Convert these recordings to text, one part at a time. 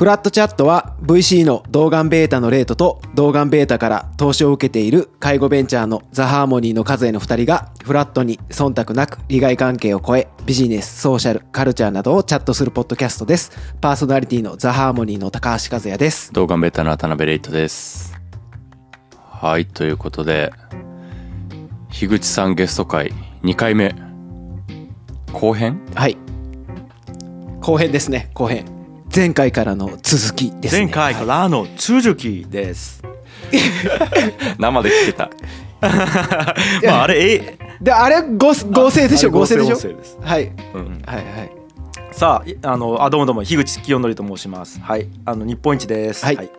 フラットチャットは VC の動眼ベータのレートと動眼ベータから投資を受けている介護ベンチャーのザ・ハーモニーの数への2人がフラットに忖度なく利害関係を超えビジネス、ソーシャル、カルチャーなどをチャットするポッドキャストです。パーソナリティのザ・ハーモニーの高橋和也です。動画ベータの渡辺レイトです。はい、ということで、樋口さんゲスト会2回目。後編？はい。後編ですね、後編。前回からの続きですね。前回からの続きです。生で聞けた。まああれえで、あれ合合成でしょ？合成でしょ？合成ですはい。うんはいはい。さああのあどうもどうも樋口清則と申します。はいあの日本一です。はい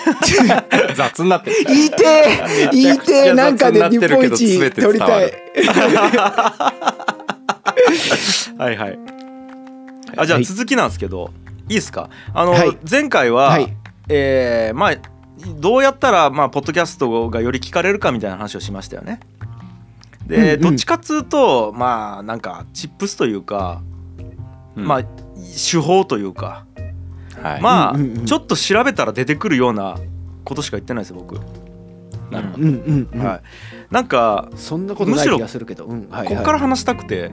雑になってる。言いてえ言いてなんかで日本一全て取りたい。はいはい。あじゃあはい続きなんですけどいいですか？あの、はい前回は、はいえーまあどうやったらまあポッドキャストがより聞かれるかみたいな話をしましたよね。で、うんうんどっちかっつうとまあなんかチップスというか、うんまあ手法というか。はい。まあ、うんうんうんちょっと調べたら出てくるようなことしか言ってないですよ僕、なるほど。うんうんうん。はいなんかそんなことない気がするけど。うんはいはいここから話したくて、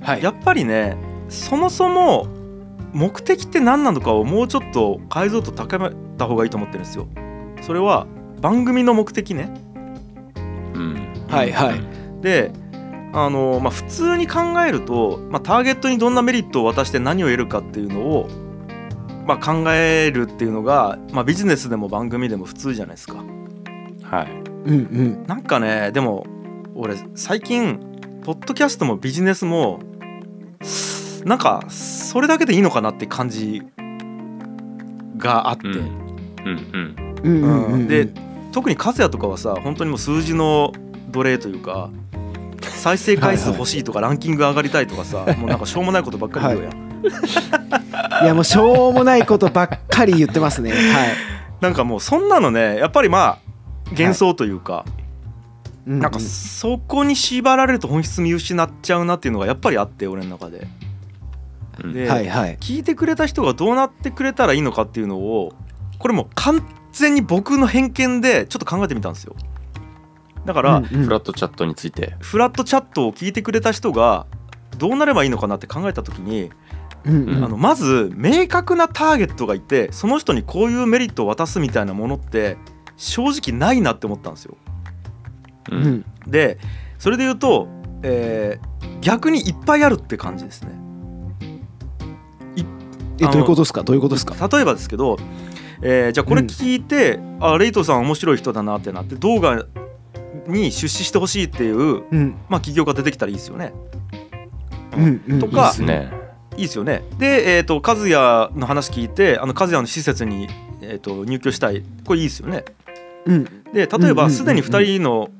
はい。やっぱりねそもそも目的って何なのかをもうちょっと解像度高めた方がいいと思ってるんですよそれは番組の目的ねうん。はいはいであの、まあ、普通に考えると、まあ、ターゲットにどんなメリットを渡して何を得るかっていうのを、まあ、考えるっていうのが、まあ、ビジネスでも番組でも普通じゃないですかはい。うんうん。なんかねでも俺最近ポッドキャストもビジネスもなんかそれだけでいいのかなって感じがあって、うん。うんうんうんうん。で特に和也とかはさ本当にもう数字の奴隷というか再生回数欲しいとかランキング上がりたいとかさ もうなんかしょうもないことばっかり言うやん、いやもうしょうもないことばっかり言ってますね。はい。なんかもうそんなのねやっぱりまあ幻想というか、ううなんかそこに縛られると本質見失っちゃうなっていうのがやっぱりあって俺の中で。うん。で、はいはい。聞いてくれた人がどうなってくれたらいいのかっていうのをこれもう完全に僕の偏見でちょっと考えてみたんですよだから、うんうんフラットチャットについて。フラットチャットを聞いてくれた人がどうなればいいのかなって考えた時に、うんうんあのまず明確なターゲットがいてその人にこういうメリットを渡すみたいなものって正直ないなって思ったんですよう。うんんでそれで言うと、えー逆にいっぱいあるって感じですねえどういうことですか？どういうことですか？例えばですけど、えーじゃあこれ聞いて、あレイトさん面白い人だなってなって動画に出資してほしいっていう、うんまあ、企業が出てきたらいいですよね。うんうん。とかいいですね。いいですよね。で、えー、と和也の話聞いてあの和也の施設に、えー、と入居したいこれいいですよね。うんで例えうんうんうんうんばすでに2人の、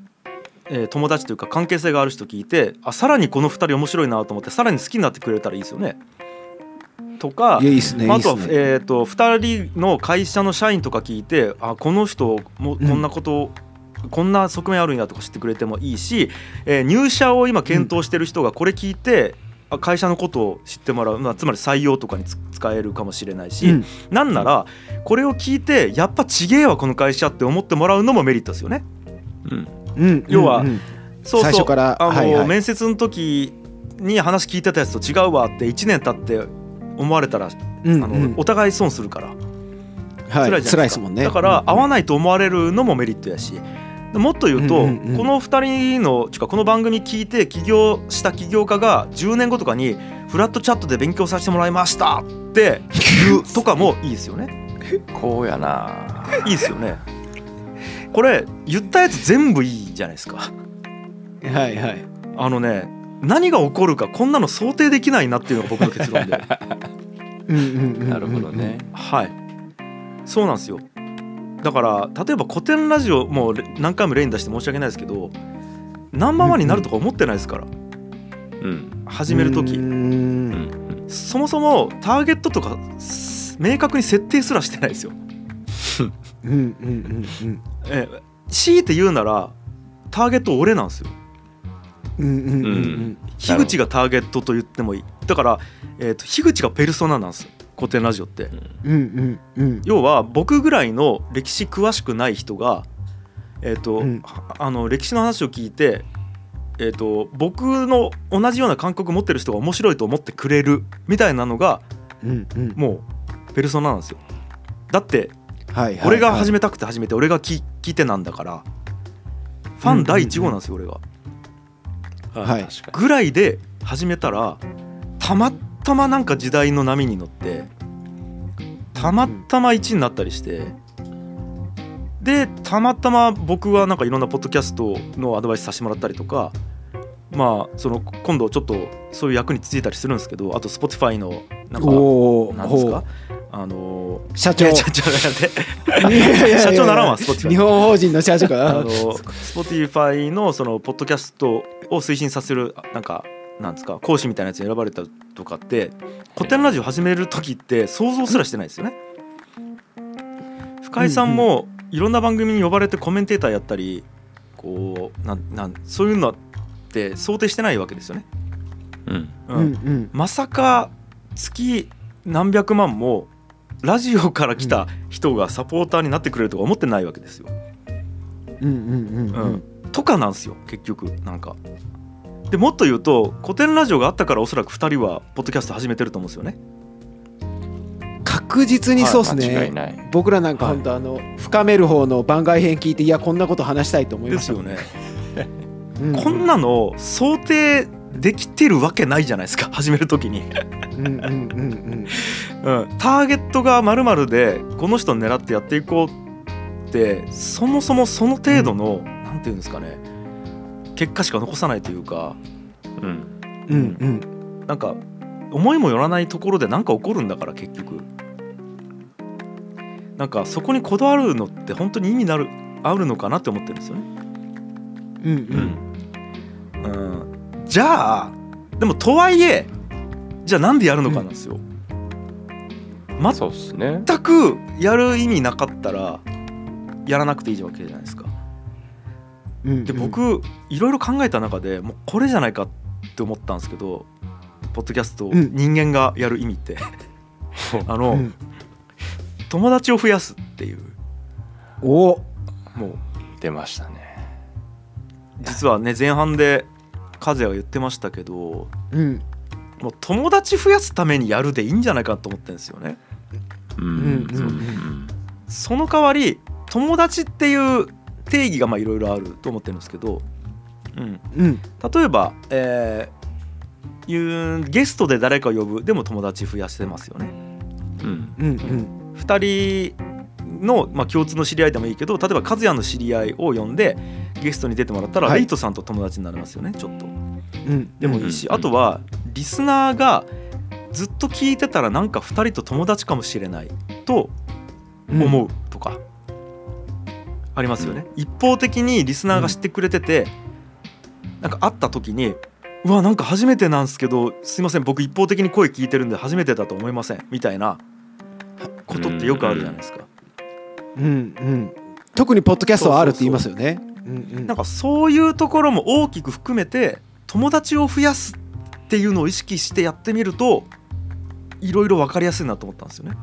えー友達というか関係性がある人聞いてあさらにこの2人面白いなと思ってさらに好きになってくれたらいいですよね。とかね。まあ、あとは、えー、と2人の会社の社員とか聞いてあこの人もうん。こんなこと、こんな側面あるんやとか知ってくれてもいいし、えー入社を今検討してる人がこれ聞いて、あ会社のことを知ってもらう、まあ、つまり採用とかにつ使えるかもしれないし、うん。なんならこれを聞いてやっぱちげえわこの会社って思ってもらうのもメリットですよね。うん。うん。要はうんうん。そうそうあの、はいはい。面接の時に話聞いてたやつと違うわって1年経って思われたら、あのうん。うんお互い損するから。はい辛いじゃないですもんね。だから合わないと思われるのもメリットやし。もっと言うと、うんうんうんこの2人のちかこの番組聞いて起業した起業家が10年後とかにフラットチャットで勉強させてもらいましたって言うとかもいいですよね。こうやな。いいですよね。これ言ったやつ全部いいじゃないですか。はいはい。あのね何が起こるかこんなの想定できないなっていうのが僕の結論でなるほどね。はいそうなんですよだから例えば古典ラジオもう何回も例に出して申し訳ないですけどナンバーワンになるとか思ってないですからうん。始める時そもそもターゲットとかす明確に設定すらしてないですよ。うんうんうんうんえー強いて言うならターゲット俺なんですよ。うんうんうんうん。樋口がターゲットと言ってもいい。だから、えー、と樋口がペルソナなんですよ。古典ラジオって。うんうんうん。要は僕ぐらいの歴史詳しくない人がえっ、と、うん。はあの歴史の話を聞いてえー、と僕の同じような感覚持ってる人が面白いと思ってくれるみたいなのがうんうん。もうペルソナなんですよ。だってはいはい俺が始めめたくて始めて俺が聞聞いてなんだからファン第1号なんですよ俺が。はい。ぐらいで始めたらたまたまなんか時代の波に乗ってたまたま1になったりしてでたまたま僕はなんかいろんなポッドキャストのアドバイスさせてもらったりとかまあその今度ちょっとそういう役についたりするんですけどあと Spotify のなんかなんですか？あの社長。社長社長ならんわ Spotify 日本法人の社長かあの Spotify のそのポッドキャストを推進させるなんかなんですか？講師みたいなやつに選ばれたとかって古典ラジオ始める時って想像すらしてないですよね。深井さんもいろんな番組に呼ばれてコメンテーターやったりこうなんなんそういうのって想定してないわけですよね。うんううんうんまさか月何百万もラジオから来た人がサポーターになってくれるとか思ってないわけですよ。うんうんうんうん、とかなんですよ結局なんか。でもっと言うと古典ラジオがあったからおそらく2人はポッドキャスト始めてると思うんですよね。確実にそうっすね僕らなんかはい本当あの深める方の番外編聞いていやこんなこと話したいと思いましたですよね。うんこんなの想定できてるわけないじゃないですか 始める時に。うんうんうんうん。うん、ターゲットがまるでこの人を狙ってやっていこうってそもそもその程度の、なんていうんですかね結果しか残さないというかうん。うんうん。なんか思いもよらないところで何か起こるんだから結局。なんかそこにこだわるのって本当に意味なるあるのかなって思ってるんですよね。うんううんんうん、じゃあでもとはいえじゃあなんでやるのかなんですよ。そうっすね。全くやる意味なかったらやらなくていいわけじゃないですか。うんで僕いろいろ考えた中でもうこれじゃないかって思ったんですけどポッドキャストをうん。人間がやる意味って、あの、うん。友達を増やすっていう。お。もう。出ましたね。実はね前半で和也が言ってましたけどうん。もう友達増やすためにやるでいいんじゃないかと思ってるんですよね。その代わり友達っていう定義がまあいろいろあると思ってるんですけど、うん、うん。例えば、えーいうゲストで誰かを呼ぶでも友達増やしてますよね。うんうん。うん2人の、まあ、共通の知り合いでもいいけど例えば和也の知り合いを呼んでゲストに出てもらったら、はい。レイトさんと友達になれますよねちょっと。うん。でもいいし、うん。あとはリスナーがずっと聞いてたらなんか2人と友達かもしれないと思うとか、ありますよね、一方的にリスナーが知ってくれてて、なんか会った時に「うわなんか初めてなんですけどすいません僕一方的に声聞いてるんで初めてだと思いません」みたいなことってよくあるじゃないですか。うんうん。特にポッドキャストはあるって言いますよね。なんかそういうところも大きく含めて友達を増やすっていうのを意識してやってみるといろいろ分かりやすいなと思ったんですよね。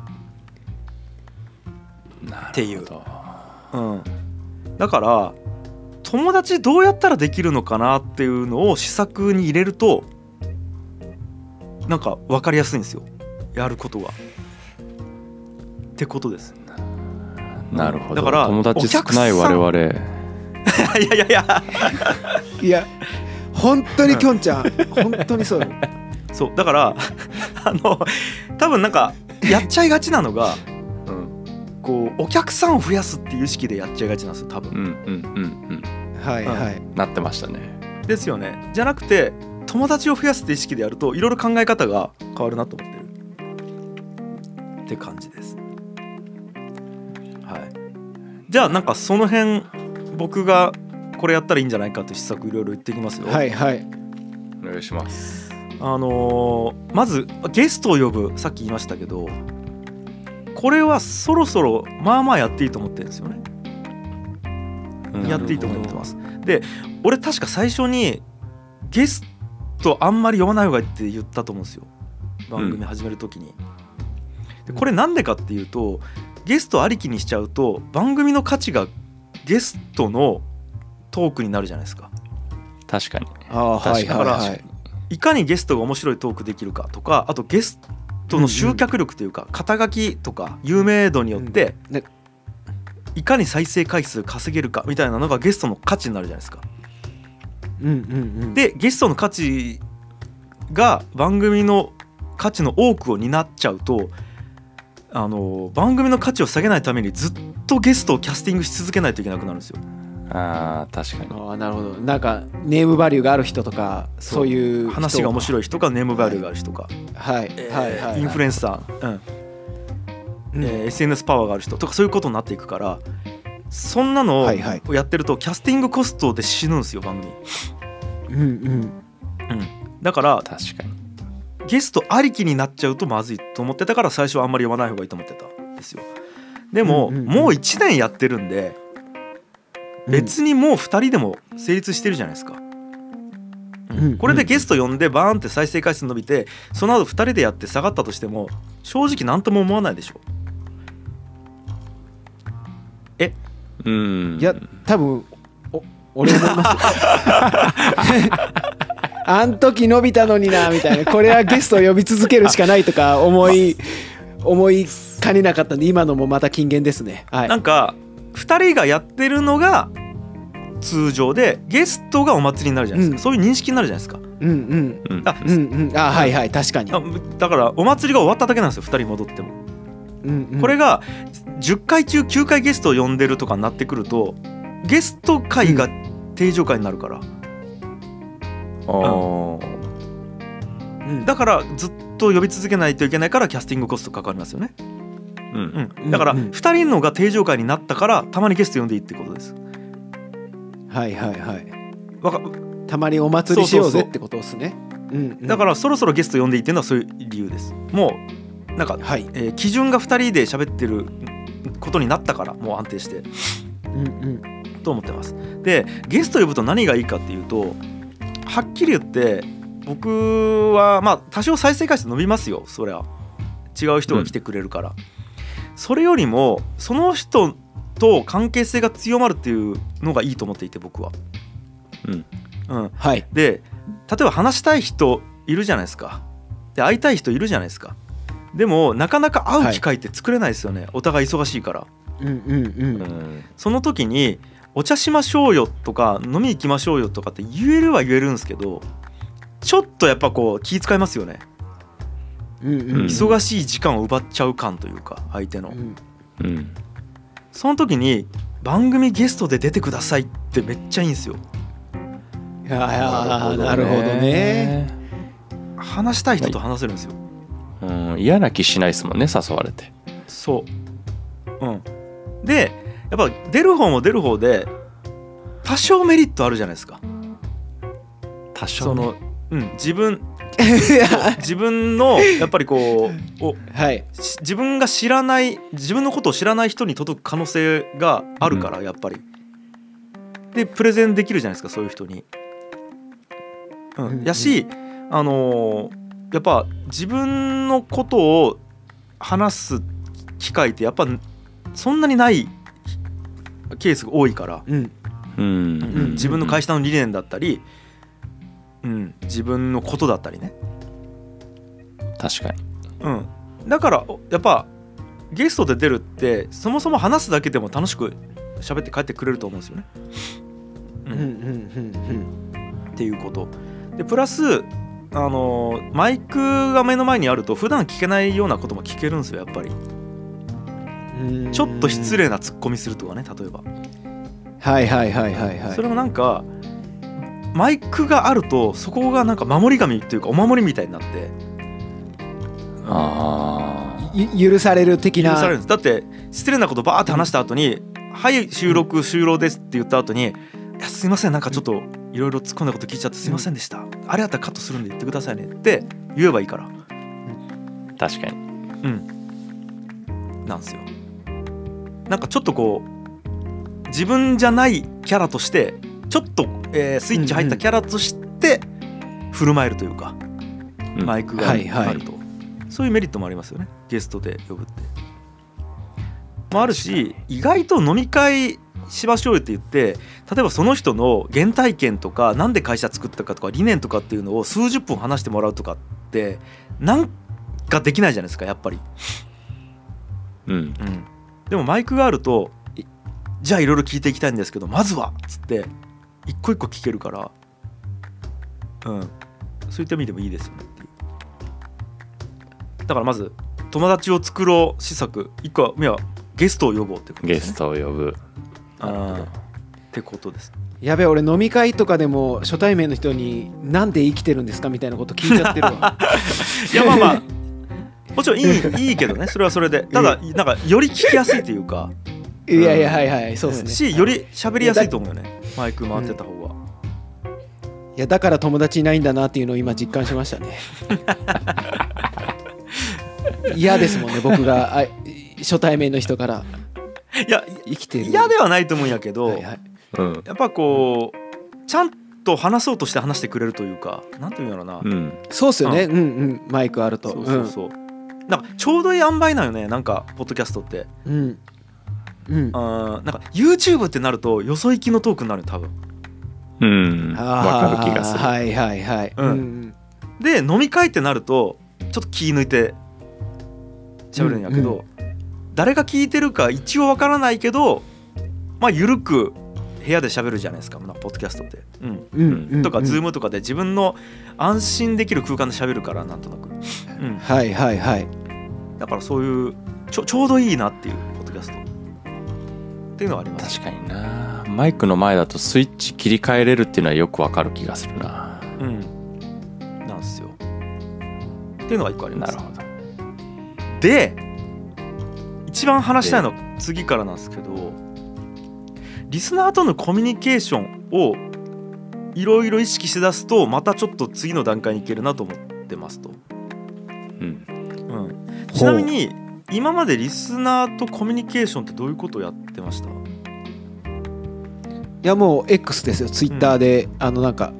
なていう。うん、だから友達どうやったらできるのかなっていうのを施策に入れるとなんか分かりやすいんですよ。やることが。ってことです。なるほど。だから友達少ないお客さん。我 々いやいやいや。いや本当にきょんちゃん。本当にそうよ そうだから あの多分なんかやっちゃいがちなのが、こうお客さんを増やすっていう意識でやっちゃいがちなんですよ多分。うんうんうん。はいはい。うん。なってましたね。ですよね。じゃなくて友達を増やすって意識でやるといろいろ考え方が変わるなと思ってる。って感じですじゃあなんかその辺僕がこれやったらいいんじゃないかって施策いろいろ言っていきますよ。はいはい。お願いします。あのーまずゲストを呼ぶさっき言いましたけどこれはそろそろまあまあやっていいと思ってるんですよね。やっていいと思ってます。で俺確か最初にゲストあんまり呼ばない方がいいって言ったと思うんですよ。番組始める時に、でこれなんでかっていうとゲストありきにしちゃうと番組の価値がゲストのトークになるじゃないですか。確かに。ああはい確かに。はいはいいかにゲストが面白いトークできるかとかあとゲストの集客力というか肩書きとか有名度によってうん。ね。いかに再生回数稼げるかみたいなのがゲストの価値になるじゃないですか。うんうんうん。でゲストの価値が番組の価値の多くを担っちゃうとあの番組の価値を下げないためにずっとゲストをキャスティングし続けないといけなくなるんですよ。あー確かに。ああなるほど。なんかネームバリューがある人とかそう。いう人話が面白い人かネームバリューがある人か、はいはいはい。インフルエンサー、うん。うん。えー SNS パワーがある人とかそういうことになっていくからそんなのをやってるとキャスティングコストで死ぬんですよ番組。うん。うん。だから確かにゲストありきになっちゃうとまずいと思ってたから最初はあんまり読まない方がいいと思ってたんですよ。でも、うんうんうん。もう1年やってるんで別にもう2人でも成立してるじゃないですか。うん。うん。これでゲスト呼んでバーンって再生回数伸びてその後2人でやって下がったとしても正直何とも思わないでしょ。うん。いや多分お俺思います。よ あん時伸びたのになみたいな。これはゲストを呼び続けるしかないとか思い思いかねなかったんで今のもまた金言ですね。はい。なんか2人がやってるのが通常でゲストがお祭りになるじゃないですか、うん。そういう認識になるじゃないですか。うんうん。うん。あうんうん。あはいはい確かに。あだからお祭りが終わっただけなんですよ2人戻っても。うんうん。これが10回中9回ゲストを呼んでるとかになってくるとゲスト会が定常会になるから、うんだからずっと呼び続けないといけないからキャスティングコストかかりますよね、うん。うん、だからうんうん。2人のが定常会になったからたまにゲスト呼んでいいってことです。はいはいはい。わかたまにお祭りしようぜってことですね。うんうん。だからそろそろゲスト呼んでいいっていうのはそういう理由です。もうなんか、はい。えー基準が2人で喋ってることになったからもう安定して。うんうん。と思ってます。でゲスト呼ぶと何がいいかっていうとはっきり言って僕はまあ多少再生回数伸びますよ。そりゃ違う人が来てくれるから、それよりもその人と関係性が強まるっていうのがいいと思っていて僕は、うん。うん、はい。で例えば話したい人いるじゃないですか。で会いたい人いるじゃないですか。でもなかなか会う機会って作れないですよね、お互い忙しいから。うんうんうん。うん。その時にお茶しましょうよとか飲み行きましょうよとかって言えるは言えるんですけどちょっとやっぱこう気遣いますよね。うんうん。うん忙しい時間を奪っちゃう感というか相手の。うん。うん。その時に番組ゲストで出てくださいってめっちゃいいんですよ。いやーなるほどね。話したい人と話せるんですよ。うん嫌な気しないですもんね誘われて。そう。うん。でやっぱ出る方も出る方で多少メリットあるじゃないですか。多少ね。その、うん、自分 自分のやっぱりこうおはい。し自分が知らない自分のことを知らない人に届く可能性があるから、やっぱり。でプレゼンできるじゃないですかそういう人に。ううんん、やし、あのーやっぱ自分のことを話す機会ってやっぱそんなにないケースが多いから、うん。うん。うん。自分の会社の理念だったり、うん、自分のことだったりね。確かに。うん、だからおやっぱゲストで出るってそもそも話すだけでも楽しく喋って帰ってくれると思うんですよね。ううんうんうんっていうこと。でプラスあのーマイクが目の前にあると普段聞けないようなことも聞けるんですよやっぱり。うんちょっと失礼なツッコミするとかね例えば、はいはいはいはいはい。それもなんかマイクがあるとそこがなんか守り神というかお守りみたいになって。あゆ許される的な。許されるんです。だって失礼なことバーって話した後に「はい収録終了です」って言った後に「いやすいませんなんかちょっといろいろ突っ込んだこと聞いちゃってすいませんでした。あれやったらカットするんで言ってくださいね」って言えばいいから。ー確かに。うん。なんですよなんかちょっとこう自分じゃないキャラとしてちょっと、えースイッチ入ったキャラとして振る舞えるというか、うん。マイクがあると、はいはい。そういうメリットもありますよね。ゲストで呼ぶって。もあるし意外と飲み会しましょうよって言って例えばその人の原体験とかなんで会社作ったかとか理念とかっていうのを数十分話してもらうとかってなんかできないじゃないですかやっぱり。うん。うん、でもマイクがあるといじゃあいろいろ聞いていきたいんですけどまずはっつって一個一個聞けるから、うん、そういった意味でもいいですよねっていう。だからまず友達を作ろう施策。一個は目はゲストを呼ぼうってことですね。ゲストを呼ぶ。あー。ってことです。やべえ俺飲み会とかでも初対面の人に「なんで生きてるんですか?」みたいなこと聞いちゃってるわ。いやまあまあもちろんいいいいけどねそれはそれで。ただなんかより聞きやすいというか。いやいやはいはいそうですね。しより喋りやすいと思うよね。マイク回ってた方が、いやだから友達いないんだなっていうのを今実感しましたね。嫌ですもんね僕が。あ初対面の人から。いや生きてる。嫌ではないと思うんやけど、はいはい。うん。やっぱこうちゃんと話そうとして話してくれるというかなんていうんやろな、うん。そうっすよね。うんうん。マイクあると。そうそうそう、なんかちょうどいい塩梅なんよねなんかポッドキャストって。うん。うん。あーなんか YouTube ってなるとよそ行きのトークになるよ多分。うん。あわかる気がする。ーはいはいはい。うん。うんで飲み会ってなるとちょっと気抜いて喋るんやけど、うん誰が聞いてるか一応わからないけどまあ緩く部屋で喋るじゃないですかまあポッドキャストって、うん。うんうんとか、うん。ズームとかで自分の安心できる空間で喋るからなんとなく、うん、はいはいはい。だからそういうちょちょうどいいなっていうポッドキャスト。っていうのはあります。確かにな。マイクの前だとスイッチ切り替えれるっていうのはよくわかる気がするな。うん。なんすよ。っていうのが一個あります。なるほど。で一番話したいのは次からなんですけどリスナーとのコミュニケーションをいろいろ意識しだすとまたちょっと次の段階に行けるなと思ってますと、うん。うん、ちなみに今までリスナーとコミュニケーションってどういうことをやってました？いやもう X ですよ。ツイッターで、あのなんか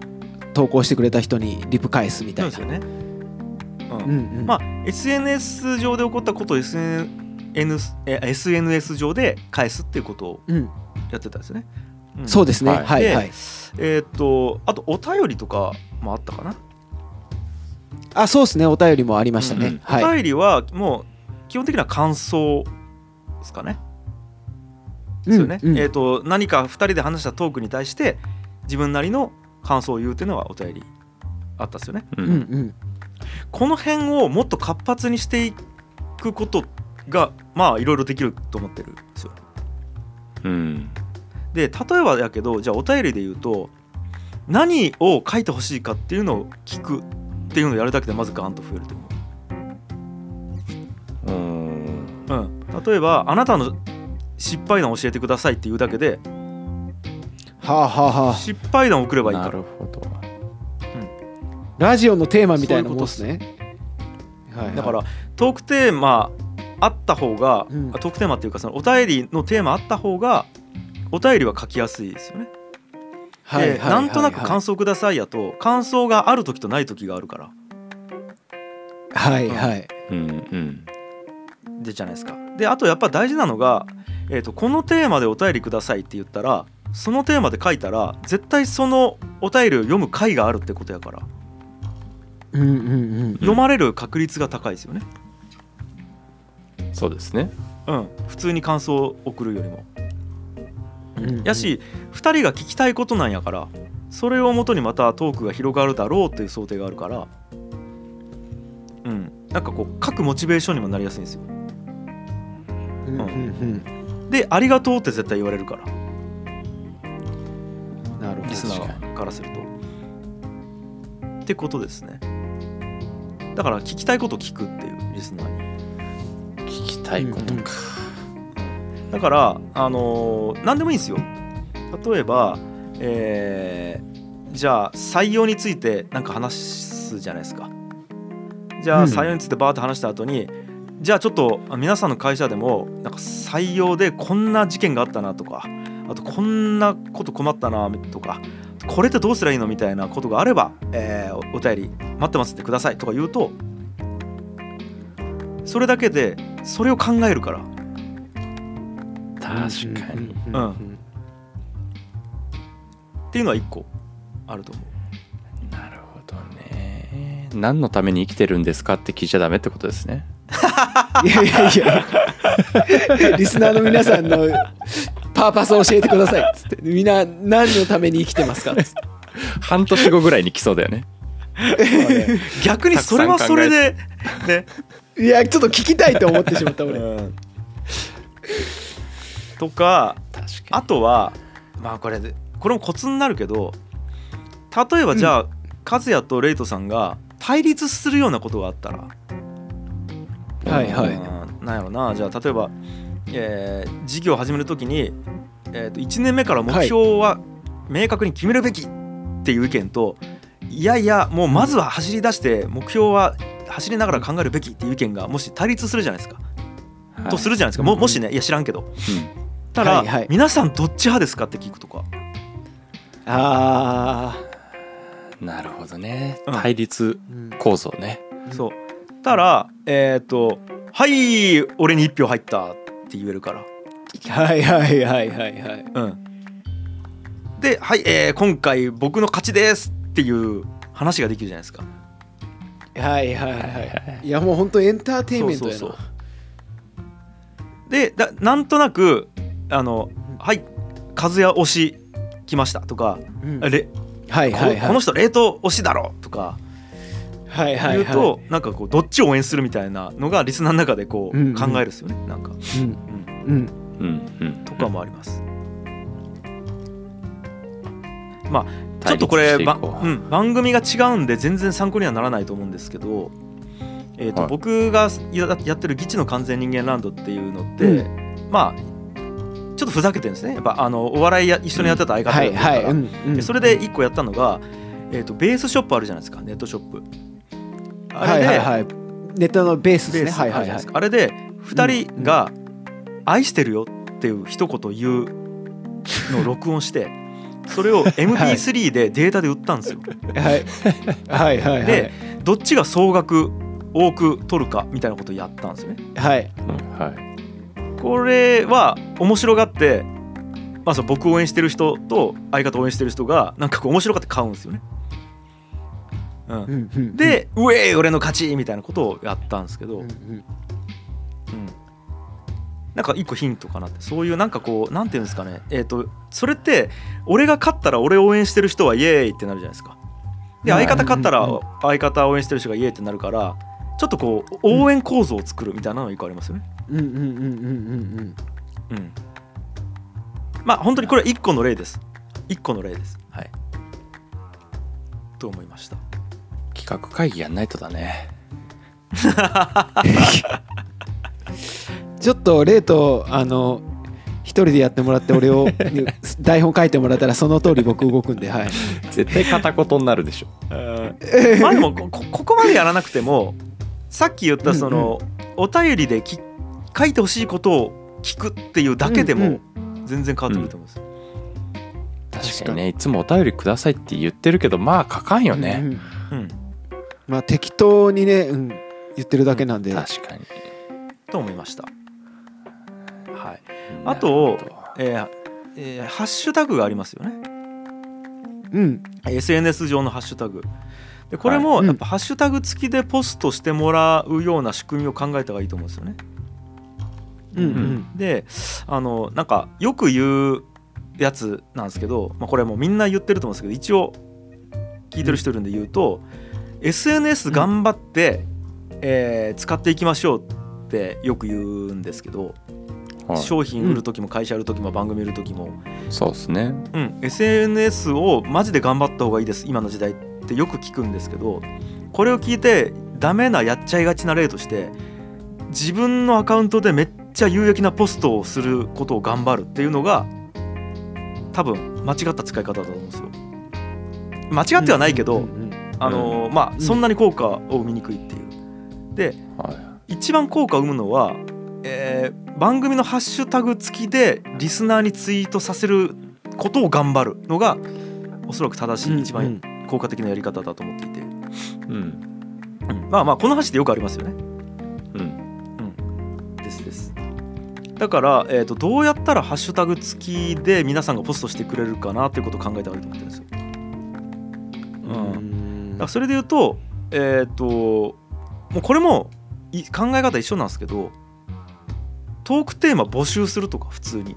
投稿してくれた人にリプ返すみたいうな。そですよね、うん。うんうん。まあ SNS 上で起こったことを SNS, え SNS 上で返すっていうことをうん。やってたんですよね、うん。そうですね。はい。ではいはい。えーっとあとお便りとかもあったかな、あそうですねお便りもありましたね、うんはいお便りはもう基本的には感想ですかね。ですよね。うんうんえーっと何か2人で話したトークに対して自分なりの感想を言うっていうのはお便りあったんですよね。ううんんこの辺をもっと活発にしていくことがまあいろいろできると思ってるんですよ。うんで例えばやけどじゃあお便りで言うと何を書いてほしいかっていうのを聞くっていうのをやるだけでまずガンと増えると思う。うん。うん、例えばあなたの失敗談教えてくださいっていうだけではあはあはあ。失敗談を送ればいいかならるほど。ラジオのテーマみたいなもんですね。はいはい。だからトークテーマあった方が、うん。あトークテーマっていうかそのお便りのテーマあった方がお便りは書きやすいですよね。ではいはいはい。なんとなく感想くださいやと感想がある時とない時があるから。はいはい。うんうん。でじゃないですか。であとやっぱ大事なのが、えーとこのテーマでお便りくださいって言ったらそのテーマで書いたら絶対そのお便りを読む回があるってことやから。うんうんうん。読まれる確率が高いですよね。そうですね。うん、普通に感想を送るよりも。うんやし2人が聞きたいことなんやからそれをもとにまたトークが広がるだろうっていう想定があるからうん。なんかこう書くモチベーションにもなりやすいんですよ。うんうんうん。でありがとうって絶対言われるから。なるほど。リスナ確ーからすると。ってことですね。だから聞きたいこと聞くっていうリスナーに。聞きたいことかだからあのー何でもいいんですよ。例えばえーじゃあ採用についてなんか話すじゃないですか。じゃあうん。採用についてバーって話した後に、じゃあちょっとあ皆さんの会社でもなんか採用でこんな事件があったなとかあとこんなこと困ったなとかこれってどうすりゃいいのみたいなことがあれば、えーおお便り待ってますってくださいとか言うとそれだけでそれを考えるから確かに。うん。っていうのは一個あると思う。なるほどね。何のために生きてるんですかって聞いちゃダメってことですね。いやいやいや。リスナーの皆さんのパーパスを教えてください。っつって。みんな何のために生きてますか？っつって。半年後ぐらいに来そうだよね。逆にそれはそれでね。いやちょっと聞きたいと思ってしまった俺。うんとか確あとはまあこれで。これもコツになるけど例えばじゃあ、和也とレイトさんが対立するようなことがあったらはいはい。うんなんやろな。じゃあ例えば、えー事業を始めるときに、えー、と1年目から目標は明確に決めるべきっていう意見と、い、やいやもうまずは走り出して目標は走りながら考えるべきっていう意見がもし対立するじゃないですか、とするじゃないですか。ももしねいや知らんけどたら、はいはい。皆さんどっち派ですかって聞くとか。あなるほどね。うん。対立ー、うん構造ね。そう。たらえっ、と「はい俺に1票入った」って言えるから。はいはいはいはいはい。うん。で「はい、えー今回僕の勝ちです」っていう話ができるじゃないですか。はいはいはいはい。いやもう本当エンターテインメントやな。そうそう。でだなんとなくあの「はい和也推し来ました」とかうん「レこはいはいはい。この人冷凍推しだろ」とかはいはいはい。言うとなんかこうどっちを応援するみたいなのがリスナーの中でこう考えるですよねなんか、うん。うん、うん。うん。うんとかもあります。まあちょっとこれば、対立していこう。うん、番組が違うんで全然参考にはならないと思うんですけど、えーとはい。僕がややってる「ギチの完全人間ランド」っていうのって、うまあちょっとふざけてるんですね。やっぱあのお笑いや一緒にやってた相方はいがいるから、それで一個やったのが、えー、とベースショップあるじゃないですか。ネットショップ。あはれで、いはいはい。ネットのベースですね。はいはいはい。あれで2人が「愛してるよ」っていう一言言うのを録音してそれを MP3 でデータで売ったんですよ。はい。はいはいはい。でどっちが総額多く取るかみたいなことをやったんですよね。はい。うんはいこれは面白がって、まあ、そう僕を応援してる人と相方を応援してる人がなんかこう面白がって買うんですよね。うん。で「うえー俺の勝ち!」みたいなことをやったんですけど、うんなんか一個ヒントかなって。そういうなんかこうなんていうんですかね。えっ、とそれって俺が勝ったら俺を応援してる人はイエーイってなるじゃないですか。ではい相方勝ったら相方を応援してる人がイエーイってなるからちょっとこう応援構造を作るみたいなのが一個ありますよね。うんうんうんうんうんうんまあ本当にこれ一個の例です。一個の例です。はい。と思いました。企画会議やんないとだね。ちょっとレイとあの一人でやってもらって俺をに台本書いてもらったらその通り僕動くんではい。絶対片言になるでしょ。まあでも ここまでやらなくてもさっき言ったその、お便りでき書いてほしいことを聞くっていうだけでも全然変わってくると思います、確かにねいつもお便りくださいって言ってるけどまあ書かんよね、うんうんうん。まあ適当にね、うん、言ってるだけなんで、確かに。と思いました。はい。あとえーえーハッシュタグがありますよね。うん。SNS 上のハッシュタグでこれもはい。やっぱハッシュタグ付きでポストしてもらうような仕組みを考えた方がいいと思うんですよね。うんうん。であのなんかよく言うやつなんですけど、まあ、これもうみんな言ってると思うんですけど一応聞いてる人いるんで言うと、SNS 頑張って、えー使っていきましょうってよく言うんですけど、はい。商品売る時も会社売る時も番組売る時も、そうですね。うん、SNS をマジで頑張った方がいいです今の時代。ってよく聞くんですけどこれを聞いてダメなやっちゃいがちな例として自分のアカウントでめっちゃ有益なポストをすることを頑張るっていうのが多分間違った使い方だと思うんですよ。間違ってはないけど、あのまあん。そんなに効果を生みにくいっていう。では一番効果を生むのは、えー番組のハッシュタグ付きでリスナーにツイートさせることを頑張るのがおそらく正しい一番効果的なやり方だと思っていて、いうん。うんまあまあこの話でよくありますよね。うん。だから、えー、とどうやったらハッシュタグ付きで皆さんがポストしてくれるかなっていうことを考えたらいいと思ってるんですよ。うん。だからそれで言うとえっ、ともうこれもい考え方一緒なんですけどトークテーマ募集するとか普通に、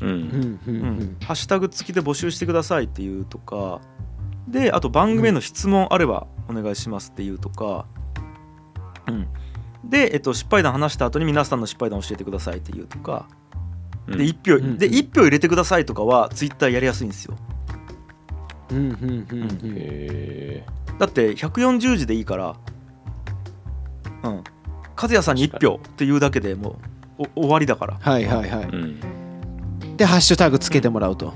うん。うんうんううんん。ハッシュタグ付きで募集してくださいっていうとかであと番組への質問あればお願いしますっていうとか、うん、で、えっと、失敗談話した後に皆さんの失敗談教えてくださいっていうとか。うん。で1票、うんで1票入れてくださいとかはツイッターやりやすいんですよ。うんうんうんうん。へだって140字でいいから。うん。和也さんに1票っていうだけでもうお終わりだから。はいはいはーうん。いでハッシュタグつけてもらうと。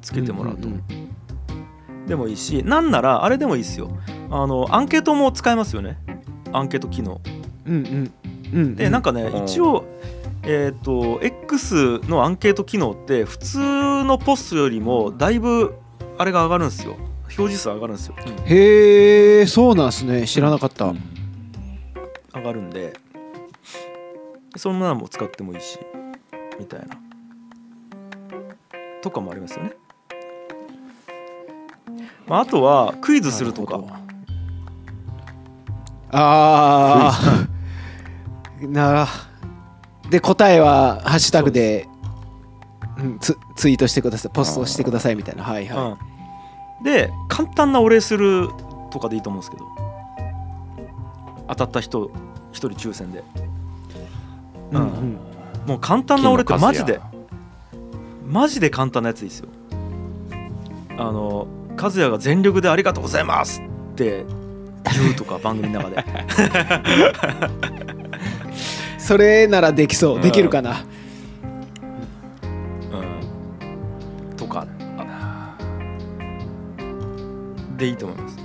つけてもらうと、んんでもいいしなんならあれでもいいですよ。あのアンケートも使えますよね。アンケート機能。うんうん。うんでなんかねうん。一応えっ、と X のアンケート機能って普通のポストよりもだいぶあれが上がるんですよ。表示数上がるんですよ、へえそうなんすね。知らなかった。うん上がるんで。そんなのも使ってもいいしみたいな。とかもありますよね、まあ、あとはクイズするとか。ああならで答えはハッシュタグでうんツツイートしてください。ポストしてくださいみたいな。はいはうん、で簡単なお礼するとかでいいと思うんですけど。当たった人一人抽選で。いうん。うん。もう簡単なお礼ってマジで。マジで簡単なやつでいいですよ。あの和也が全力で「ありがとうございます」って言うとか番組の中で。それならできそう。できるかな。うん。とかあでいいと思います。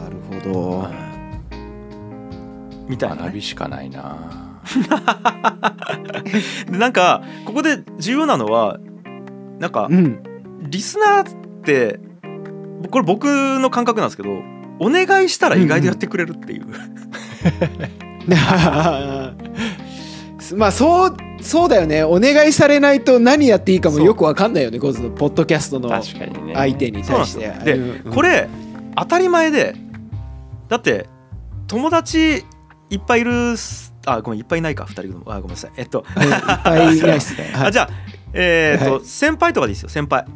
なるほど。みたいな、ね、学びしかないな。で なんかここで重要なのはなんかうんリスナーってこれ僕の感覚なんですけどお願いしたら意外とやってくれるっていう、まあそうそうだよね。お願いされないと何やっていいかもよくわかんないよねこの。ポッドキャストの相手に対して。ですよ。で、うん。これ当たり前でだって友達いっぱいいるす。あごめんいっぱいいないか2人とも。あごめんなさい。えっと、はいいっぱいいないっすね。は いあじゃあえーっと、は先輩とかでいいですよ先輩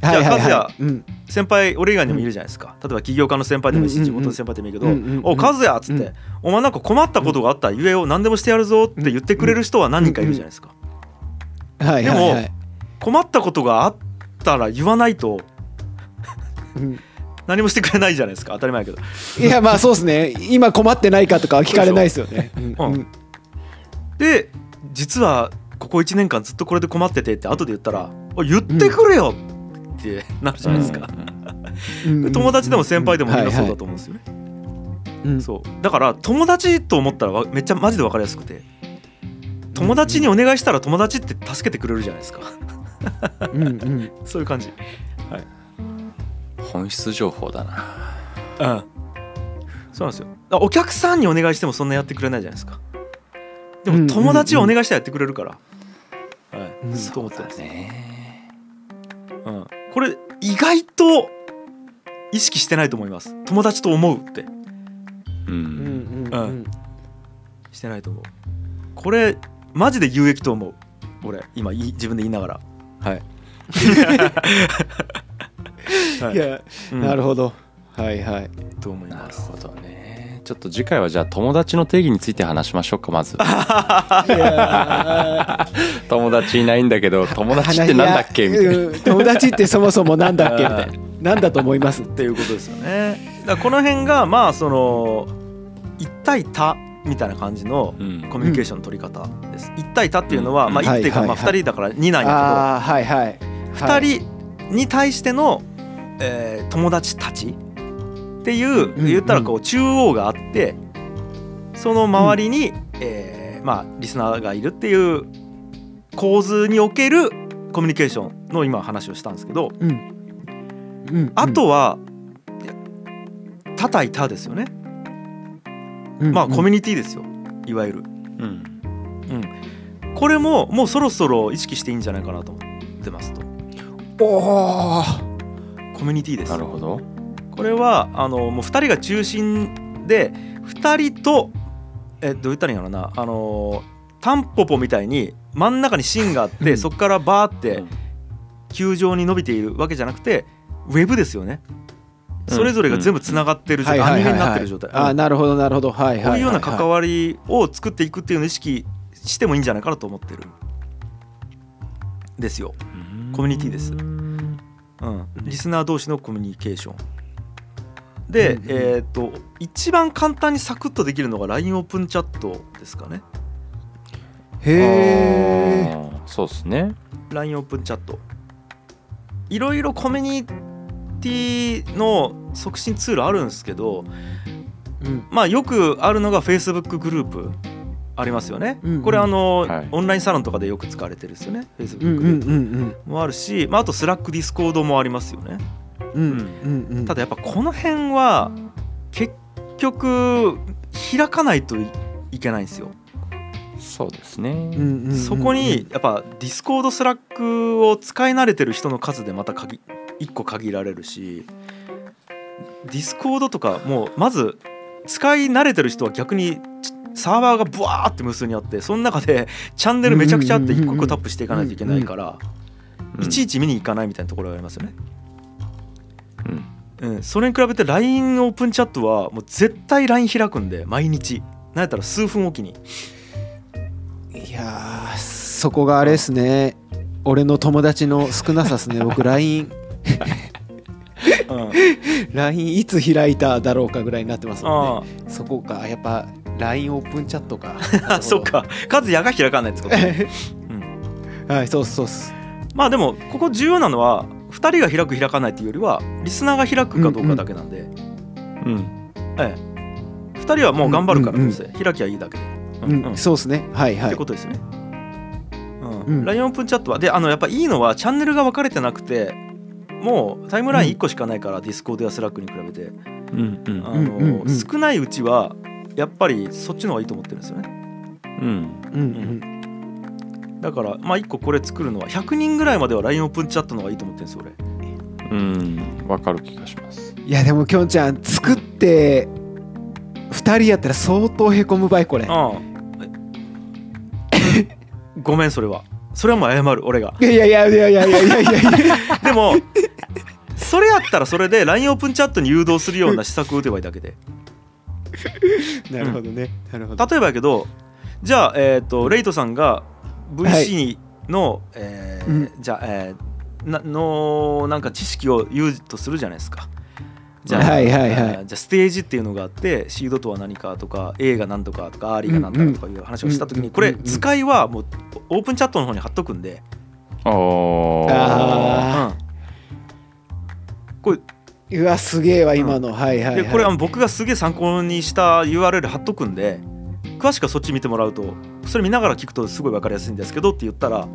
じゃあ和はいうん先輩俺以外にもいるじゃないですか、例えば起業家の先輩でもいいし地元の先輩でもいいけど「うんうんうんお和也」っつって、うん。お前なんか困ったことがあったら言えよ何でもしてやるぞ」って言ってくれる人は何人かいるじゃないですか、はいはいはい。困ったことがあったら言わないとうん。何もしてくれないじゃないですか。当たり前やけど。いやまあそうですね。今困ってないかとかは聞かれないですよね。で実はここ1年間ずっとこれで困っててって後で言ったら「おい言ってくれよ!」ってなるじゃないですか、うん。友達でも先輩でもみんなそうだはいと思うんですよね、はいうん。そう。だから友達と思ったらわめっちゃマジで分かりやすくて。友達にお願いしたら友達って助けてくれるじゃないですか。うんうん。そういう感じ。本質情報だな。うん。そうなんですよ。お客さんにお願いしてもそんなやってくれないじゃないですか。でもうん友達をお願いしたらやってくれるから、はい、うん。そう思ってます、ね。うん、これ意外と意識してないと思います。友達と思うって。ううん。んうん。うんしてないと思う。これマジで有益と思う。俺今い自分で言いながら。はい、は いやうん。なるほど。はいはい。と思いなるますほどねちょっと次回はじゃあ友達の定義について話しましょうかまず。友達いないんだけど友達ってなんだっけ？みたいな。うん友達ってそもそもなんだっけ？みたいな。なんだと思いますっていうことですよね。だからこの辺がまあその一対多みたいな感じのうん。コミュニケーションの取り方です、一対多っていうのは、うん。まあ1っていうか、まあ2人だから2なんやああはいはい。けど、2人に対しての、えー友達たちっていう、うん言ったらこう中央があってその周りに、えーまあリスナーがいるっていう構図におけるコミュニケーションの今話をしたんですけど、うん。うんあとは他対他ですよね、まあコミュニニティですよ。いわゆる。うん。これももうそろそろ意識していいんじゃないかなと思ってますと。おおコミュニティですなるほどこれはあのもう2人が中心で2人とえどう言ったらいいんやろな。あのタンポポみたいに真ん中に芯があって、うん。そこからバーってうん。球状に伸びているわけじゃなくてウェブですよね。うん。それぞれが全部つながってる状態、網目になってる状態、あーなるほどなるほど。はいはいはい、こういうような関わわりを作っていくっていうのを意識してもいいんじゃないかなと思ってる。ですよ、コミュニティです。うん、リスナー同士のコミュニケーションで、うんうんえっ、と一番簡単にサクッとできるのが LINE オープンチャットですかね。へえあーそうですね。LINE オープンチャット。いろいろコミュニティの促進ツールあるんですけどうん。まあよくあるのが Facebook グループありますよね、うんうんこれあの、はい。オンラインサロンとかでよく使われてるんですよね。Facebook グループうんもあるし、まあ、あと Slack、Discord もありますよねうんうんうんうんただやっぱこの辺は結局開かないといいけないんですよ。そうですね。うん。うん。うん。うん。そこにやっぱ Discord、Slack を使い慣れてる人の数でまた限1個限られるし Discord とかもうまず使い慣れてる人は逆にちサーバーがブワーって無数にあってその中でチャンネルめちゃくちゃあって一個一個タップしていかないといけないからうん。いちいち見に行かないみたいなところがありますよね。うん。うん、それに比べて LINE オープンチャットはもう絶対 LINE 開くんで毎日。なんやったら数分おきに。いやーそこがあれですね。俺の友達の少なさですね。僕 LINE うん。LINE いつ開いただろうかぐらいになってますもんあねそこか。やっぱ LINE オープンチャットか。あ そっか。和也が開かないってこと、うん、はいそうっすそうっす。まあでもここ重要なのは2人が開く開かないっていうよりはリスナーが開くかどうかだけなんで、うん。ええ、2人はもう頑張るからうんうんどうせ開きゃいいだけで、うん、うん。うん。そうっすね。はいはい。ってことですね。うん。うん。LINE オープンチャットはであのやっぱいいのはチャンネルが分かれてなくてもうタイムライン1個しかないから、Discord や Slack に比べて。うん。うん。あの、うんうんうん。少ないうちはやっぱりそっちの方がいいと思ってるんですよね。うん。うんうんだからまあ1個これ作るのは100人ぐらいまでは LINE オープンチャットの方がいいと思ってるんですよ俺。うんわかる気がしますいやでもきょんちゃん作って2人やったら相当へこむばいこれああ ごめんそれは。それはもう謝る俺が。いやいやいやいやいやいやいやいやいやでもそれやったらそれで LINE オープンチャットに誘導するような施策を打てばいいだけで。なるほどねなるほど例えばやけどじゃあ、えー、とレイトさんが VC の、えーうん。じゃあ、えーなのなんか知識を言うとするじゃないですか。じゃあ,、はいはいはい。えーじゃあステージっていうのがあってシードとは何かとか A が何とかとか R が何とかとかいう話をした時にこれうんうんうん使いはもうオープンチャットの方に貼っとくんで、おー。あうん。これうわすげえわ今の、はいはい、はい、でこれあの僕がすげえ参考にした URL 貼っとくんで詳しくはそっち見てもらうとそれ見ながら聞くとすごい分かりやすいんですけどって言ったら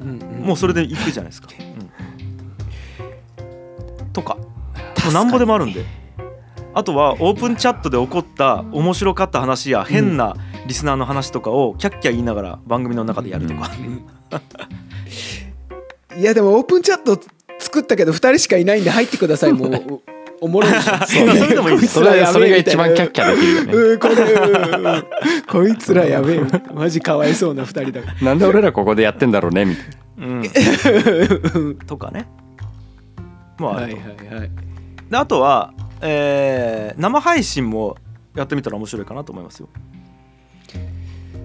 うんうん。もうそれでいくじゃないですか。うん。とか。もうなんぼでもあるんで。あとはオープンチャットで起こった面白かった話や変なリスナーの話とかをキャッキャ言いながら番組の中でやるとか、いやでもオープンチャット作ったけど2人しかいないんで入ってくださいもう おおもろいでしょ。それでもいい。こつらやべえ。それが一番キャッキャできるよね。うんこれ。こいつらやべえ。マジかわいそうな2人だ。かなんで俺らここでやってんだろうねみたいうん、ら とかね。もうあはいはいはい。であとは、えー生配信もやってみたら面白いかなと思いますよ。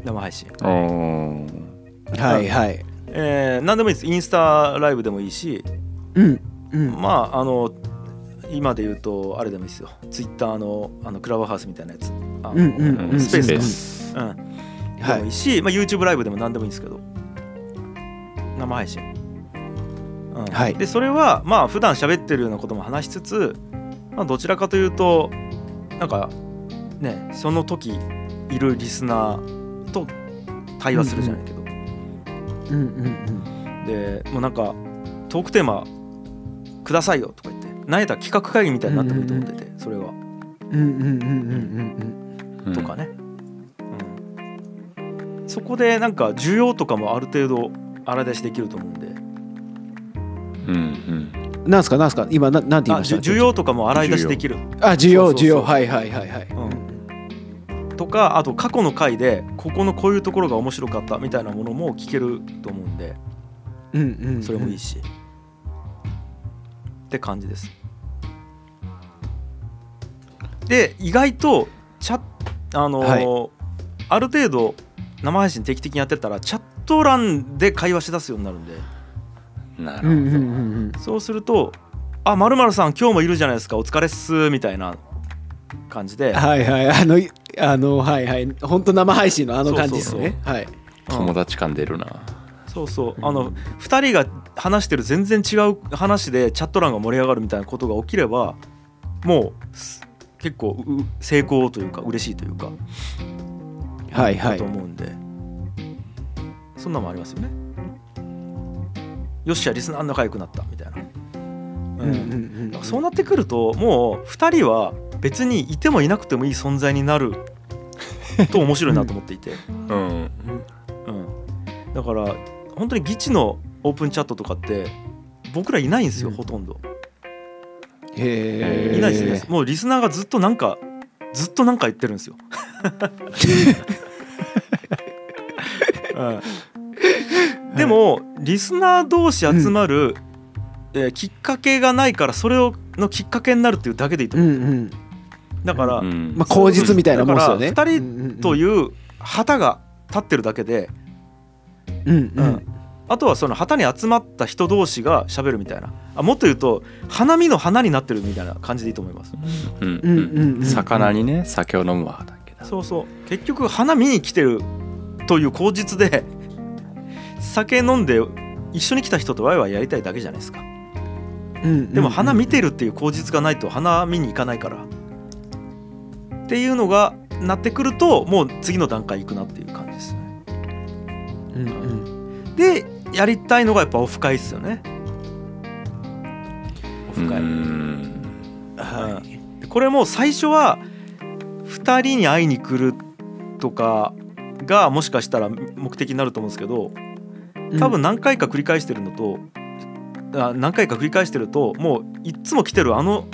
生配信。はいはい。えー何でもいいです。インスタライブでもいいし。うん。うん。まああの今で言うとあれでもいいですよ。ツイッターのあのクラブハウスみたいなやつ。スペース。かス。うん。はいでもいいし、まあ、YouTube ライブでも何でもいいんですけど。生配信、うん。はい。でそれはまあ普段喋ってるようなことも話しつつ、まあ、どちらかというとなんかねその時いるリスナーと対話するじゃないけど、うんうんでもうなんかトークテーマくださいよとか言って何やった企画会議みたいになってもいいと思っててそれはうんうんうんうんうんとかね、うんそこでなんか需要とかもある程度洗い出しできると思うんでうんうんなんすかなんすか今ななんて言いました需要とかも洗い出しできるあ需要需要はいはいはいはいうんとかあと過去の回でここのこういうところが面白かったみたいなものも聞けると思うんでうんうんうんそれもいいし、って感じです。で意外とチャあのーはい。ある程度生配信定期的にやってたらチャット欄で会話しだすようになるんで。なるほど、うんうんうんうん。そうすると「あまるさん今日もいるじゃないですかお疲れっす」みたいな感じで、はいはいあのあのはいはい。本当生配信のあの感じですね。はいうん友達感出るなそうそう。あの2人が話してる全然違う話でチャット欄が盛り上がるみたいなことが起きればもうす結構う成功というか嬉しいというかだはいはい。と思うんで、そんなのもありますよね。よっしゃリスナー仲良くなったみたいな、うん。うんうんうんそうなってくるともう2人は別にいてもいなくてもいい存在になる と面白いなと思っていて、うん。うん、だから本当に議地のオープンチャットとかって僕らいないんですよ、うん。ほとんど。へえいないですね。もうリスナーがずっとなんかずっとなんか言ってるんですよ、うん、でもリスナー同士集まる、えーきっかけがないからそれをのきっかけになるっていうだけでいいとう思う、んうん。だから、うんまあ口実みたいなもんですよね。だから二人とういう旗が立ってるだけで、んうんううん。んあとはその旗に集まった人同士が喋るみたいな。あもっと言うと花見の花になってるみたいな感じでいいと思います。うん。うんうんうん魚にね酒を飲むわだけだそうそう。結局花見に来てるという口実で 酒飲んで一緒に来た人とワイワイやりたいだけじゃないですか。でも花見てるっていう口実がないと花見に行かないから。っていうのがなってくるともう次の段階行くなっていう感じです。ねうんうん。でやりたいのがやっぱオフ会っすよね。オフ会、うん。はい。でこれも最初は2人に会いに来るとかがもしかしたら目的になると思うんですけど多分何回か繰り返してるのと、あ何回か繰り返してるともういっつも来てるあの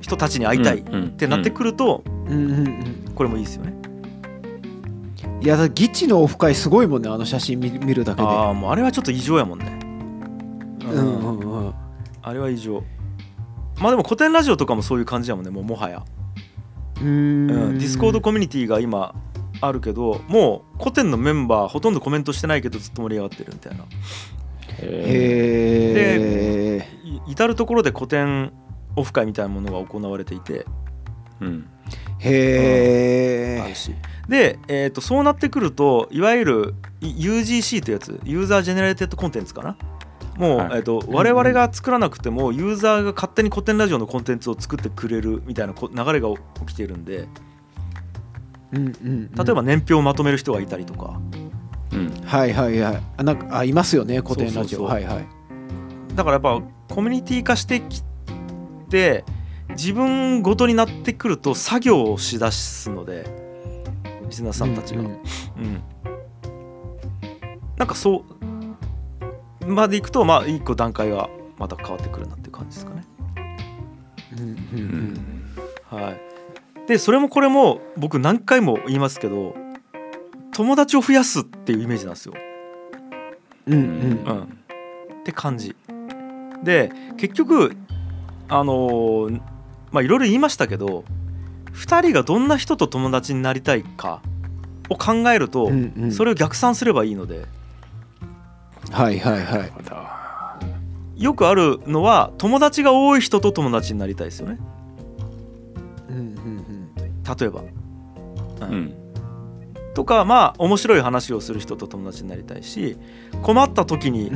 人たちに会いたいっってなってくるとうんうんうん。これもいいですよね。いやだギチのオフ会すごいもんねあの写真見見るだけで。ああもうあれはちょっと異常やもんね。うんうんうん。あれは異常。まあでもコテンラジオとかもそういう感じやもんねもうもはや。うん。ん、ディスコードコミュニティが今あるけどもうコテンのメンバーほとんどコメントしてないけどずっと盛り上がってるみたいな。へえい至る所でコテンオフ会みたいなものが行われていて。うん。へえあるしで、えー、とそうなってくるといわゆるい UGC というやつ user generated content かな？もう、はい。えー、と我々が作らなくてもユーザーが勝手にコテンラジオのコンテンツを作ってくれるみたいなこう流れが起きているんで。うんうん例えば年表をまとめる人がいたりとか。うん。はいはいはい。あなんかあいますよねコテンラジオそう。そうそうはいはい。だからやっぱコミュニティ化してきて自分ごとになってくると作業をしだすのでリスナーさんたちが。うんうん、なんかそうまでいくとまあ一個段階がまた変わってくるなっていう感じですかね。はい、でそれもこれも僕何回も言いますけど友達を増やすっていうイメージなんですよ。うんうんうん、って感じ。で結局あのーまあいろいろ言いましたけど2人がどんな人と友達になりたいかを考えると、それを逆算すればいいので。はいはいはい。よくあるのは友達が多い人と友達になりたいですよね。うんうん例えば、うんうん。とかまあ面白い話をする人と友達になりたいし困った時に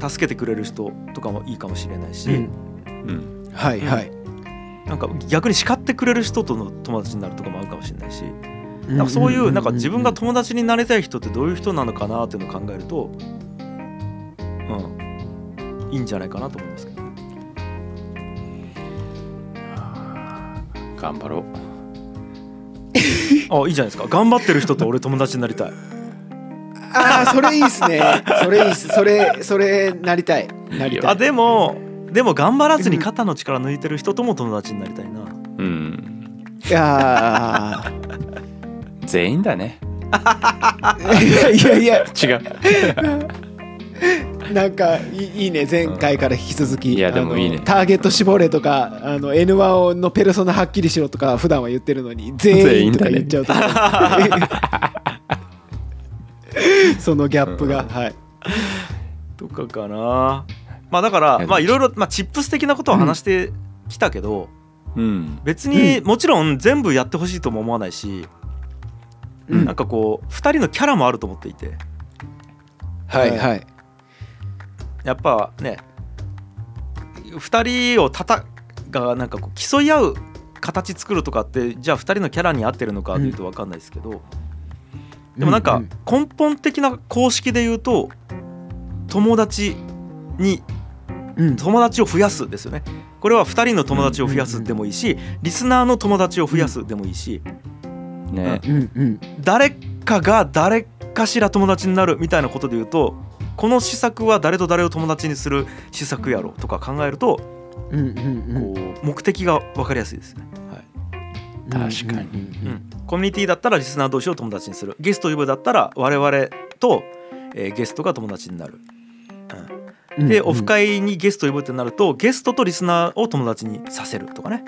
助けてくれる人とかもいいかもしれないし、うん。うん。はいはいなんか逆に叱ってくれる人との友達になるとかもあるかもしれないしなんかそういうなんか自分が友達になりたい人ってどういう人なのかなっていうのを考えるとうん。いいんじゃないかなと思いますけど。ね頑張ろう。あいいじゃないですか。頑張ってる人と俺友達になりたい。ああそれいいっすね。それいいっす。それそれなりたい。なりたい。あでもでも頑張らずに肩の力抜いてる人とも友達になりたいな。うん。いや 全員だね。ーいやいや。違う。なんかいいいいね前回から引き続き、いやでもいいね。ターゲット絞れとかあの N1 のペルソナはっきりしろとか普段は言ってるのに全員とか言っちゃうと そのギャップが、はい。とかかなまあだからまあいろいろまあチップス的なことを話してきたけど、うん。別にもちろん全部やってほしいとも思わないし、うん。なんかこう2人のキャラもあると思っていて。はい。はい。やっぱね2人をたたがなんかこう競い合う形作るとかってじゃあ2人のキャラに合ってるのかっていうと分かんないですけど、でもなんかうん。根本的な公式で言うと友達にうん友達を増やすですよね。これは2人の友達を増やすでもいいしリスナーの友達を増やすでもいいし。ね。誰かが誰かしら友達になるみたいなことで言うとこの施策は誰と誰を友達にする施策やろとか考えるとうんうんうん。こう目的が分かりやすいですね、はい。確かに。うん。コミュニティだったらリスナー同士を友達にする。ゲストを呼ぶだったら我々と、えーゲストが友達になる、うんでオフ会にゲストを呼ぶってなるとゲストとリスナーを友達にさせるとかね。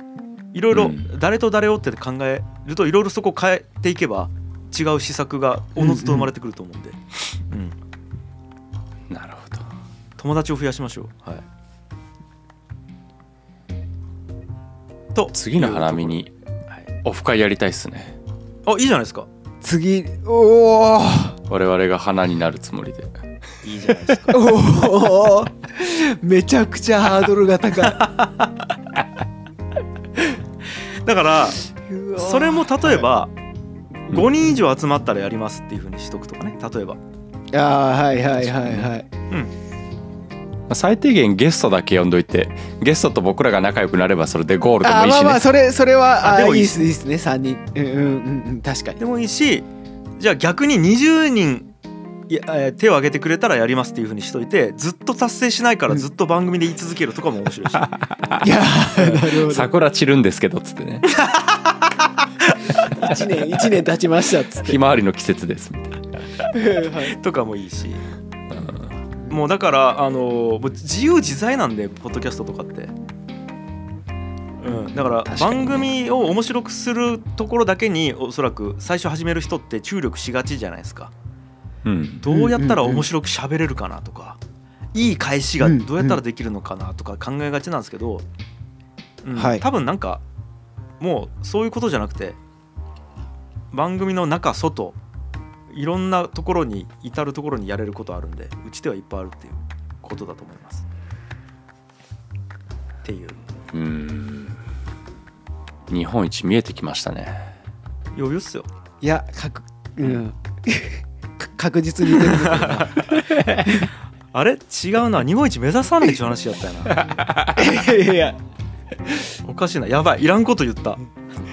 いろいろうん。誰と誰をって考えるといろいろそこ変えていけば違う施策がおのずと生まれてくると思うんで、うん。なるほど。友達を増やしましょう。はい、と次の花見にはい。オフ会やりたいっすね。あいいじゃないですか。次おお我々が花になるつもりでいいじゃないですか。おおめちゃくちゃハードルが高い。だからそれも例えばい。5人以上集まったらやりますっていうふうにしとくとかね例えば。あーはいはいはいはい。まあ最低限ゲストだけ呼んどいてゲストと僕らが仲良くなればそれでゴールでもいいしね。あーまあまあそれそれはあでもいいあーいいっすいいっすね3人。うんうんうんうん確かに。でもいいしじゃあ逆に20人いやえー手を挙げてくれたらやりますっていうふうにしといてずっと達成しないからずっと番組で言い続けるとかも面白いし。いやーなるほど。桜散るんですけどっつってね。1年1年経ちましたっつって。ひまわりの季節ですみたいな。は いとかもいいし。もうだからあのもう自由自在なんでポッドキャストとかって。うん、だから番組を面白くするところだけにおそらく最初始める人って注力しがちじゃないですか。うんどうやったら面白く喋れるかなとか、いい返しがどうやったらできるのかなとか考えがちなんですけど、うん。はい。多分なんかもうそういうことじゃなくて番組の中外いろんなところに至るところにやれることあるんでうちではいっぱいあるっていうことだと思います。っていう。うん。日本一見えてきましたね。余裕っすよ。いや確うん。か 確実に出てくるな。あれ？違うな。日本一目指さないっていう話やったよな。いやいやおかしいな。やばい。いらんこと言った。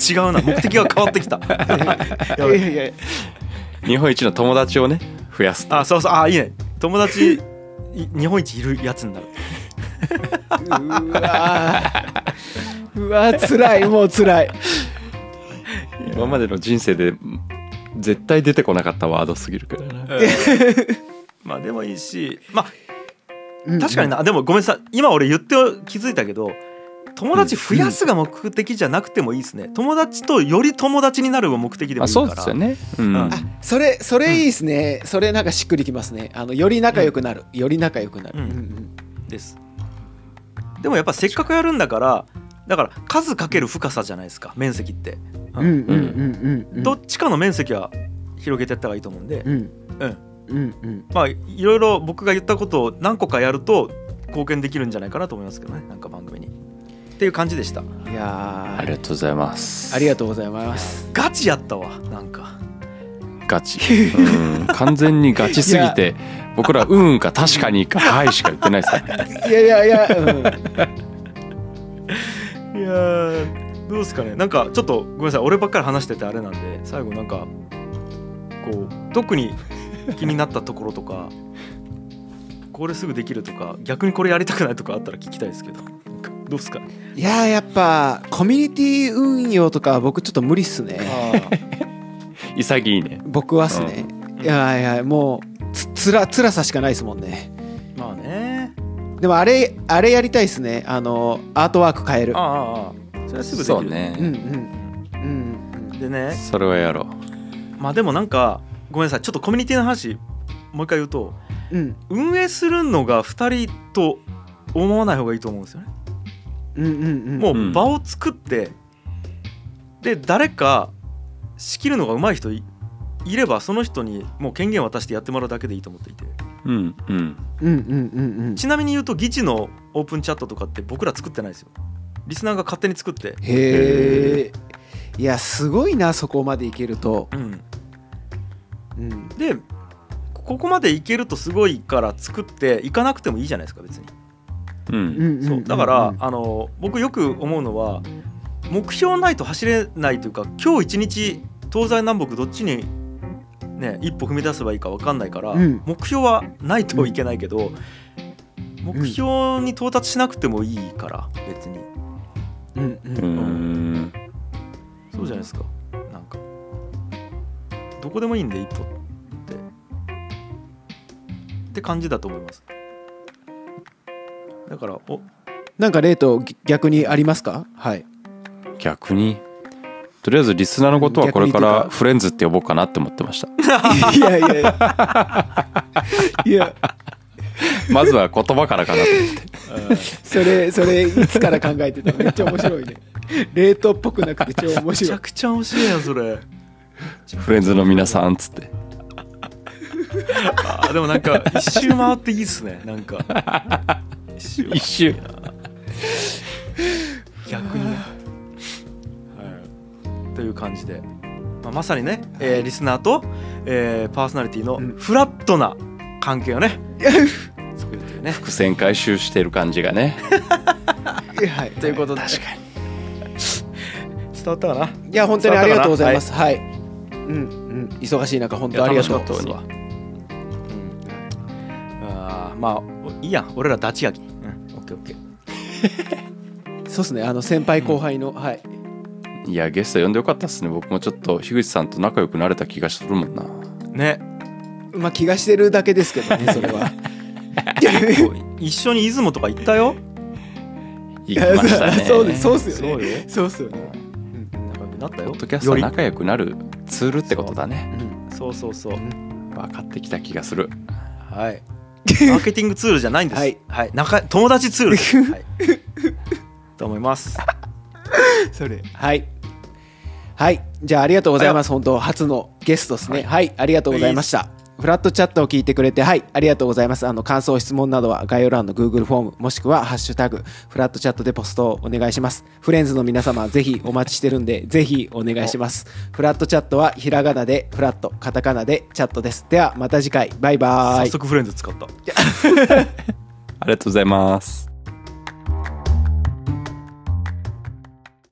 違うな。目的が変わってきた。やばいいや。い。や日本一の友達をね増やすと。あそうそう。あいいね。友達い日本一いるやつになる。うわー。うわー辛い。もう辛い。今までの人生で絶対出てこなかったワードすぎるからなまあでもいいしまあうん。確かにな、でもごめんなさい。今俺言って気づいたけど友達増やすが目的じゃなくてもいいですね。友達とより友達になるが目的でもあいいから。そうですよね。うん。ああそれそれいいですね、それなんかしっくりきますね。あのより仲良くなる、より仲良くなる、うんうん。です。でもやっぱせっかくやるんだからだから数かける深さじゃないですか面積って、うん。うん。うん。どっちかの面積は広げていった方がいいと思うんで、うん。うん。うん。うん。まあいろいろ僕が言ったことを何個かやると貢献できるんじゃないかなと思いますけどねなんか番組に。っていう感じでした。いやー。ありがとうございます。ありがとうございます。ガチやったわなんか。ガチ。うん。完全にガチすぎて僕ら「うん」か「確かに」か「はい」しか言ってないですね。いやいやいや、うん、いやーどうですかね。なんかちょっとごめんなさい俺ばっかり話しててあれなんで最後なんかこう特に気になったところとか これすぐできるとか逆にこれやりたくないとかあったら聞きたいですけどどうっすか？ねいやーやっぱコミュニティ運用とかは僕ちょっと無理っすね。潔いね。僕はっすね、いやいやもうつつら辛さしかないですもんねでもあれあれやりたいっすね。あのアートワーク変える。ああああそれはすぐできる。そうね、うんうんうん。でね。それはやろまあでもなんかごめんなさい。ちょっとコミュニティの話もう一回言うとうん。運営するのが2人と思わない方がいいと思うんですよね。うんうんうん。もううん。場を作って、で誰か仕切るのが上手い人いいればその人にもう権限渡してやってもらうだけでいいと思っていてううんうん。うんうんうんうん。ちなみに言うと議事のオープンチャットとかって僕ら作ってないですよ。リスナーが勝手に作って。へえいやすごいなそこまでいけると、うん。うん、でここまでいけるとすごいから作っていかなくてもいいじゃないですか別に。うんそう。だから、うんあの僕よく思うのは目標ないと走れないというか今日一日東西南北どっちに、ね、一歩踏み出せばいいか分かんないから、うん。目標はないといけないけど、目標に到達しなくてもいいから別に。うんううんーん。そうじゃないですか。なんかどこでもいいんで一歩って。って感じだと思います。だからおなんか例と逆にありますか？はい。逆に？とりあえずリスナーのことはこれからフレンズって呼ぼうかなって思ってました。いやいやいや。いや。まずは言葉からかなと思って。それそれいつから考えてたの？めっちゃ面白いね。冷凍っぽくなくて超面めち白いゃくちゃ面白いやんそれ。フレンズの皆さんっつって。あでもなんか一周回っていいっすね。なんか。一周感じで、まあ、まさにね、えーリスナーと、えーパーソナリティのうん。フラットな関係をね、作るというね。伏線回収してる感じがね。はいということで。確かに。伝わったかな？いや本当にありがとうございます。はい、うんうん。忙しい中本当ありがとう。楽しかったっすわ、うん、あーまあおいいや。ん俺らダチ焼き、うん、オッケーオッケー。そうですね。あの先輩後輩の、はいいやゲスト呼んでよかったっすね。僕もちょっと樋口さんと仲良くなれた気がするもんな。ね。まあ気がしてるだけですけどね それは。一緒に出雲とか行ったよ？行きましたね。そうですそうっすよそうねよ。そうっすよね、仲良くなったよ。ポッドキャストは仲良くなるツールってことだね。うん。そうそうそう。分かってきた気がする。はい。マーケティングツールじゃないんです。はい。はい。仲友達ツール。と思います。それ。はいはい。じゃあありがとうございます。本当初のゲストですね。はい、ありがとうございました。フラットチャットを聞いてくれてはい。ありがとうございます。あの感想質問などは概要欄の Google フォームもしくは「ハッシュタグフラットチャット」でポストをお願いします。フレンズの皆様ぜひお待ちしてるんで ぜひお願いします。フラットチャットはひらがなでフラットカタカナでチャットです。ではまた次回。バイバーイ。早速フレンズ使った。ありがとうございます